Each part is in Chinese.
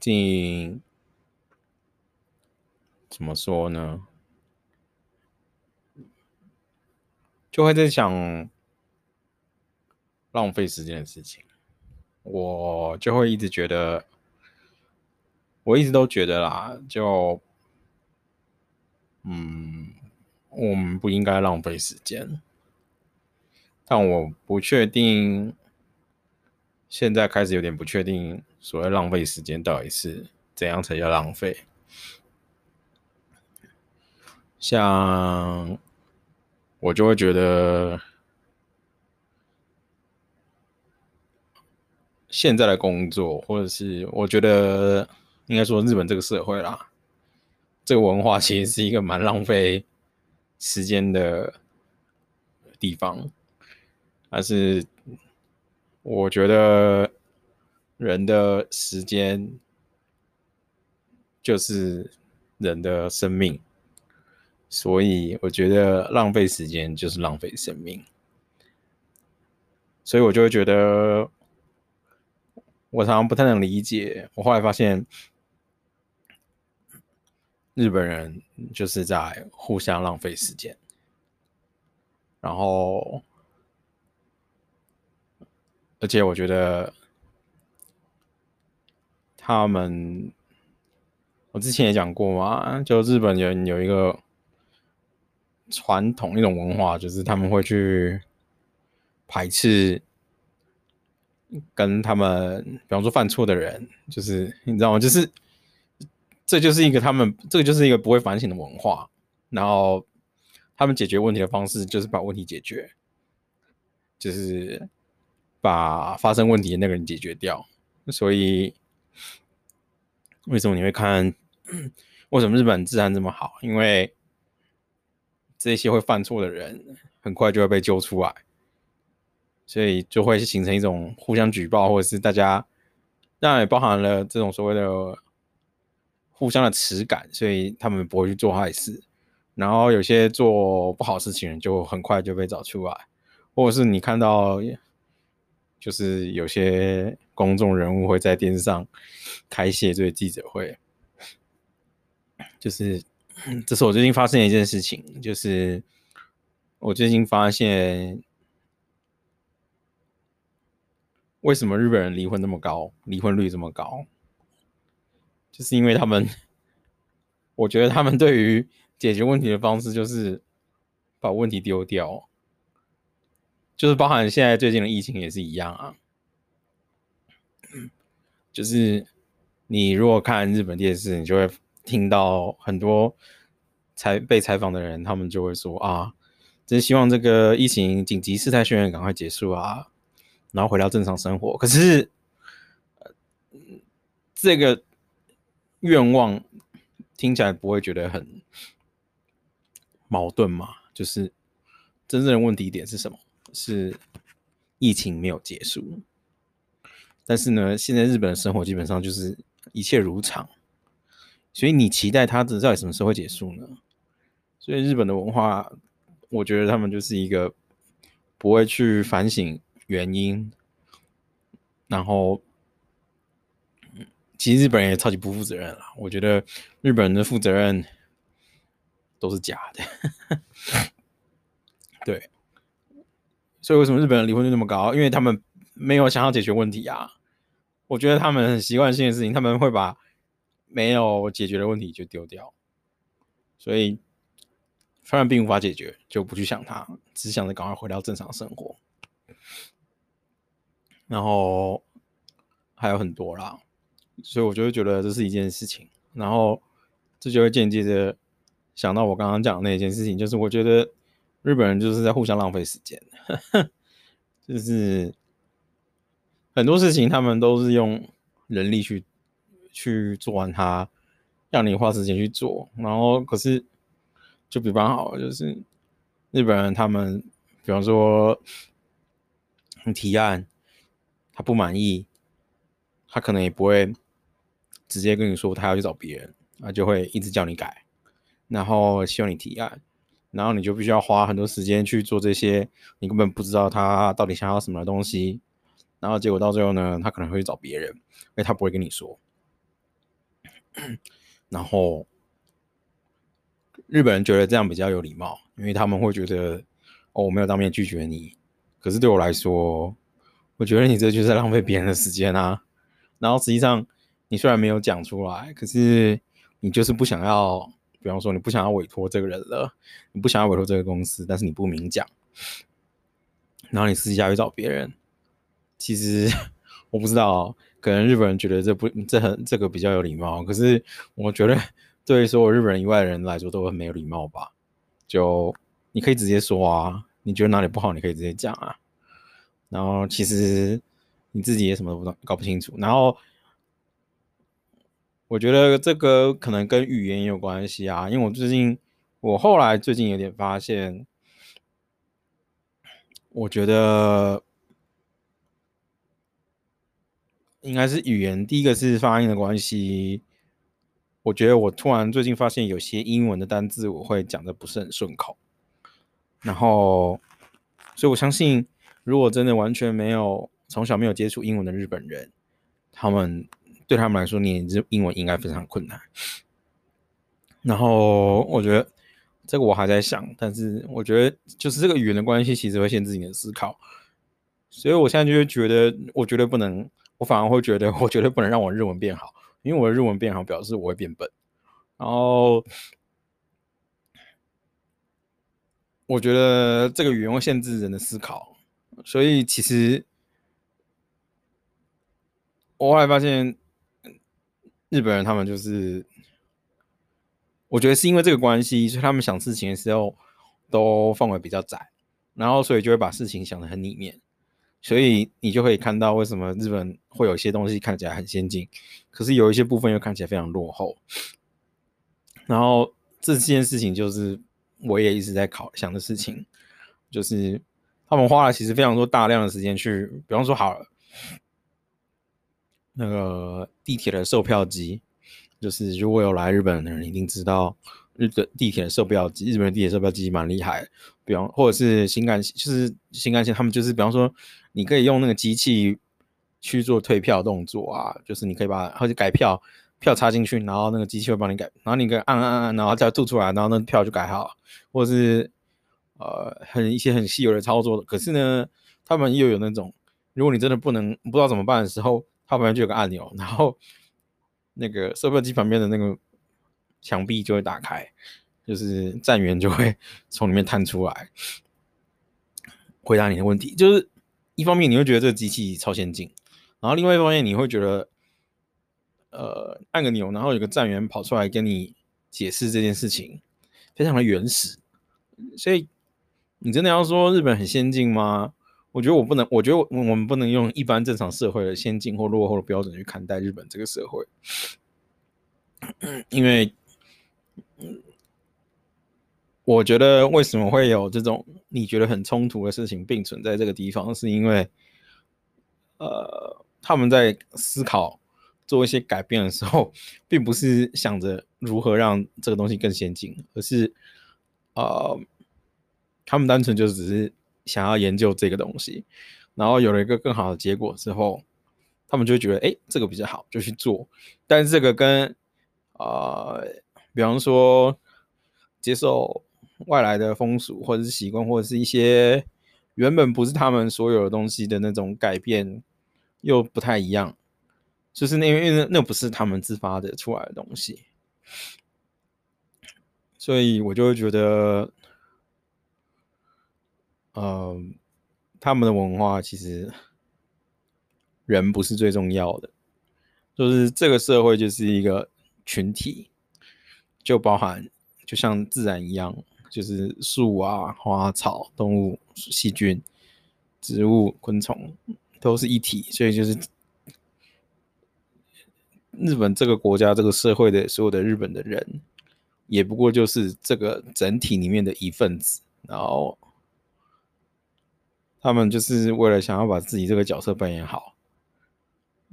最近怎么说呢？就会在想浪费时间的事情。我就会一直觉得，我一直都觉得啦，就嗯，我们不应该浪费时间。但我不确定，现在开始有点不确定，所谓浪费时间到底是怎样才叫浪费？像我就会觉得，现在的工作，或者是我觉得应该说日本这个社会啦，这个文化其实是一个蛮浪费时间的地方。但是，我觉得人的时间就是人的生命，所以我觉得浪费时间就是浪费生命。所以我就会觉得，我常常不太能理解。我后来发现，日本人就是在互相浪费时间，然后。而且我觉得他们，我之前也讲过嘛，就日本人有一个传统一种文化，就是他们会去排斥跟他们，比方说犯错的人，就是你知道吗？就是这就是一个他们，这个就是一个不会反省的文化。然后他们解决问题的方式就是把问题解决，就是。把发生问题的那个人解决掉，所以为什么你会看？为什么日本治安这么好？因为这些会犯错的人很快就会被揪出来，所以就会形成一种互相举报，或者是大家当然也包含了这种所谓的互相的耻感，所以他们不会去做坏事。然后有些做不好事情人就很快就被找出来，或者是你看到。就是有些公众人物会在电视上开谢罪记者会，就是这是我最近发生的一件事情，就是我最近发现为什么日本人离婚那么高，离婚率这么高，就是因为他们，我觉得他们对于解决问题的方式就是把问题丢掉。就是包含现在最近的疫情也是一样啊，就是你如果看日本电视，你就会听到很多采被采访的人，他们就会说啊，真希望这个疫情紧急事态宣言赶快结束啊，然后回到正常生活。可是，这个愿望听起来不会觉得很矛盾吗？就是真正的问题点是什么？是疫情没有结束，但是呢，现在日本的生活基本上就是一切如常，所以你期待它到底什么时候会结束呢？所以日本的文化，我觉得他们就是一个不会去反省原因，然后，其实日本人也超级不负责任了。我觉得日本人的负责任都是假的，对。所以为什么日本人离婚率那么高？因为他们没有想要解决问题啊！我觉得他们很习惯性的事情，他们会把没有解决的问题就丢掉。所以，虽然并无法解决，就不去想它，只想着赶快回到正常生活。然后还有很多啦，所以我就会觉得这是一件事情。然后这就会间接的想到我刚刚讲的那件事情，就是我觉得。日本人就是在互相浪费时间，就是很多事情他们都是用人力去去做完它，让你花时间去做，然后可是就比方好，就是日本人他们，比方说你提案，他不满意，他可能也不会直接跟你说他要去找别人，他就会一直叫你改，然后希望你提案。然后你就必须要花很多时间去做这些，你根本不知道他到底想要什么东西，然后结果到最后呢，他可能会去找别人，因为他不会跟你说。然后日本人觉得这样比较有礼貌，因为他们会觉得哦，我没有当面拒绝你，可是对我来说，我觉得你这就是浪费别人的时间啊。然后实际上你虽然没有讲出来，可是你就是不想要。比方说，你不想要委托这个人了，你不想要委托这个公司，但是你不明讲，然后你私下去找别人。其实 我不知道，可能日本人觉得这不这很这个比较有礼貌，可是我觉得对所有日本人以外的人来说都很没有礼貌吧。就你可以直接说啊，你觉得哪里不好，你可以直接讲啊。然后其实你自己也什么都不懂，搞不清楚，然后。我觉得这个可能跟语言也有关系啊，因为我最近，我后来最近有点发现，我觉得应该是语言，第一个是发音的关系。我觉得我突然最近发现有些英文的单字我会讲得不是很顺口，然后，所以我相信，如果真的完全没有从小没有接触英文的日本人，他们。对他们来说，念这英文应该非常困难。然后我觉得这个我还在想，但是我觉得就是这个语言的关系，其实会限制你的思考。所以我现在就会觉得，我绝对不能，我反而会觉得，我绝对不能让我日文变好，因为我的日文变好，表示我会变笨。然后我觉得这个语言会限制人的思考，所以其实我后来发现。日本人他们就是，我觉得是因为这个关系，所以他们想事情的时候都范围比较窄，然后所以就会把事情想得很里面，所以你就可以看到为什么日本会有一些东西看起来很先进，可是有一些部分又看起来非常落后。然后这件事情就是我也一直在考想的事情，就是他们花了其实非常多大量的时间去，比方说好了。那个地铁的售票机，就是如果有来日本的人一定知道，日本地铁的售票机，日本的地铁售票机蛮厉害。比方或者是新干线，就是新干线，他们就是比方说，你可以用那个机器去做退票动作啊，就是你可以把或者改票，票插进去，然后那个机器会帮你改，然后你可以按按按，然后再吐出来，然后那票就改好，或者是呃很一些很稀有的操作。可是呢，他们又有那种，如果你真的不能不知道怎么办的时候。它旁边就有个按钮，然后那个售票机旁边的那个墙壁就会打开，就是站员就会 从里面探出来回答你的问题。就是一方面你会觉得这个机器超先进，然后另外一方面你会觉得，呃，按个钮，然后有个站员跑出来跟你解释这件事情，非常的原始。所以你真的要说日本很先进吗？我觉得我不能，我觉得我们不能用一般正常社会的先进或落后的标准去看待日本这个社会，因为，我觉得为什么会有这种你觉得很冲突的事情并存在这个地方，是因为，呃，他们在思考做一些改变的时候，并不是想着如何让这个东西更先进，而是，呃，他们单纯就只是。想要研究这个东西，然后有了一个更好的结果之后，他们就觉得，哎，这个比较好，就去做。但是这个跟，呃，比方说接受外来的风俗或者是习惯，或者是一些原本不是他们所有的东西的那种改变，又不太一样。就是那因为那那不是他们自发的出来的东西，所以我就会觉得。嗯，他们的文化其实人不是最重要的，就是这个社会就是一个群体，就包含就像自然一样，就是树啊、花草、动物、细菌、植物、昆虫都是一体，所以就是日本这个国家、这个社会的所有的日本的人，也不过就是这个整体里面的一份子，然后。他们就是为了想要把自己这个角色扮演好，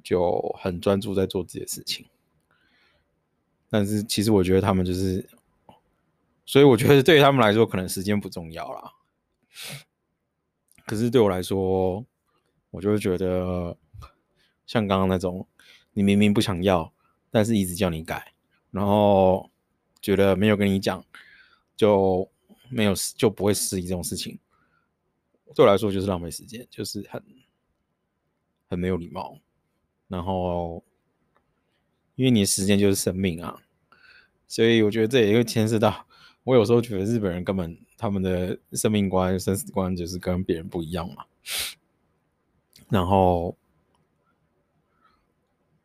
就很专注在做自己的事情。但是其实我觉得他们就是所以我觉得对于他们来说，可能时间不重要啦。可是对我来说，我就会觉得，像刚刚那种，你明明不想要，但是一直叫你改，然后觉得没有跟你讲，就没有就不会失忆这种事情，对我来说就是浪费时间，就是很很没有礼貌。然后，因为你时间就是生命啊，所以我觉得这也会牵涉到。我有时候觉得日本人根本他们的生命观、生死观就是跟别人不一样嘛。然后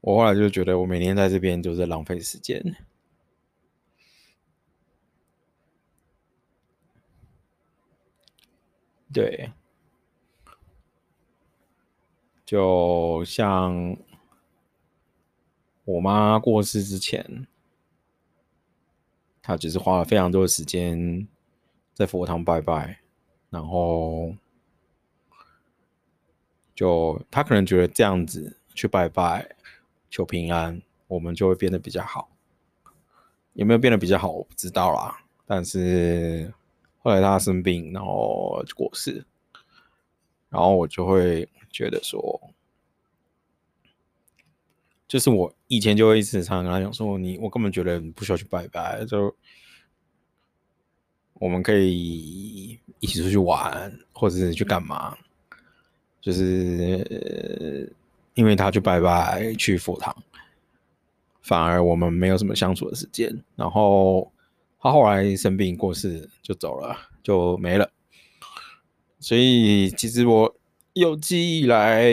我后来就觉得，我每天在这边就是在浪费时间。对，就像我妈过世之前。她只是花了非常多的时间在佛堂拜拜，然后就她可能觉得这样子去拜拜求平安，我们就会变得比较好。有没有变得比较好，我不知道啦。但是后来他生病，然后就过世，然后我就会觉得说。就是我以前就会一直常常跟他讲说，你我根本觉得你不需要去拜拜，就我们可以一起出去玩，或者是去干嘛，就是因为他去拜拜去佛堂，反而我们没有什么相处的时间。然后他后来生病过世就走了，就没了。所以其实我有记忆来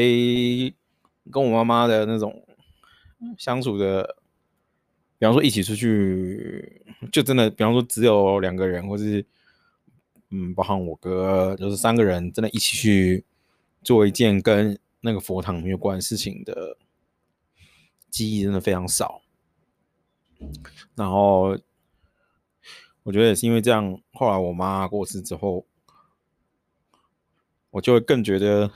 跟我妈妈的那种。相处的，比方说一起出去，就真的，比方说只有两个人，或是嗯，包含我哥，就是三个人，真的一起去做一件跟那个佛堂没有关的事情的记忆，真的非常少。然后我觉得也是因为这样，后来我妈过世之后，我就会更觉得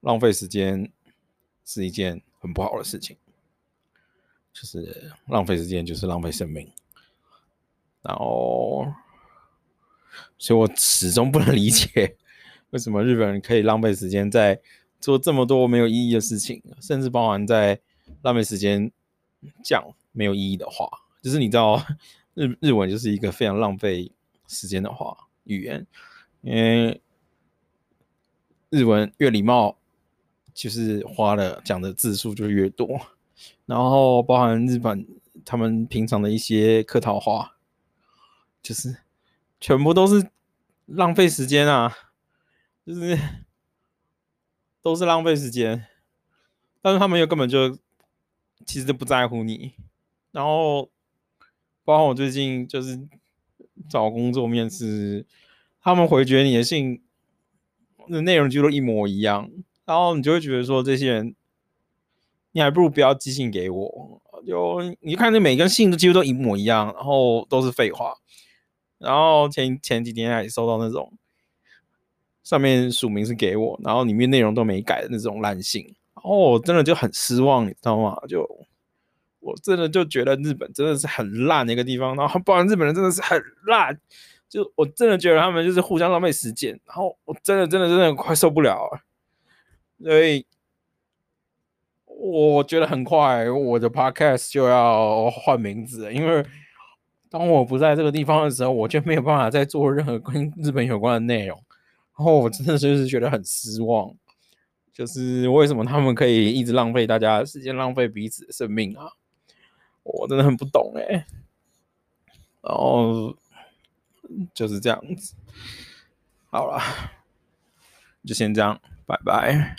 浪费时间是一件。很不好的事情，就是浪费时间，就是浪费生命。然后，所以我始终不能理解，为什么日本人可以浪费时间在做这么多没有意义的事情，甚至包含在浪费时间讲没有意义的话。就是你知道，日日文就是一个非常浪费时间的话语言，因为日文越礼貌。就是花了讲的字数就越多，然后包含日本他们平常的一些客套话，就是全部都是浪费时间啊，就是 都是浪费时间，但是他们又根本就其实都不在乎你，然后包括我最近就是找工作面试，他们回绝你的信的内容就都一模一样。然后你就会觉得说，这些人，你还不如不要寄信给我。就你看，那每个信都几乎都一模一样，然后都是废话。然后前前几天还收到那种上面署名是给我，然后里面内容都没改的那种烂信。然后我真的就很失望，你知道吗？就我真的就觉得日本真的是很烂的一个地方。然后不然日本人真的是很烂，就我真的觉得他们就是互相浪费时间。然后我真的真的真的快受不了了。所以我觉得很快我的 podcast 就要换名字了，因为当我不在这个地方的时候，我就没有办法再做任何跟日本有关的内容。然后我真的就是觉得很失望，就是为什么他们可以一直浪费大家时间，浪费彼此的生命啊？我真的很不懂哎、然后就是这样子，好了，就先这样，拜拜。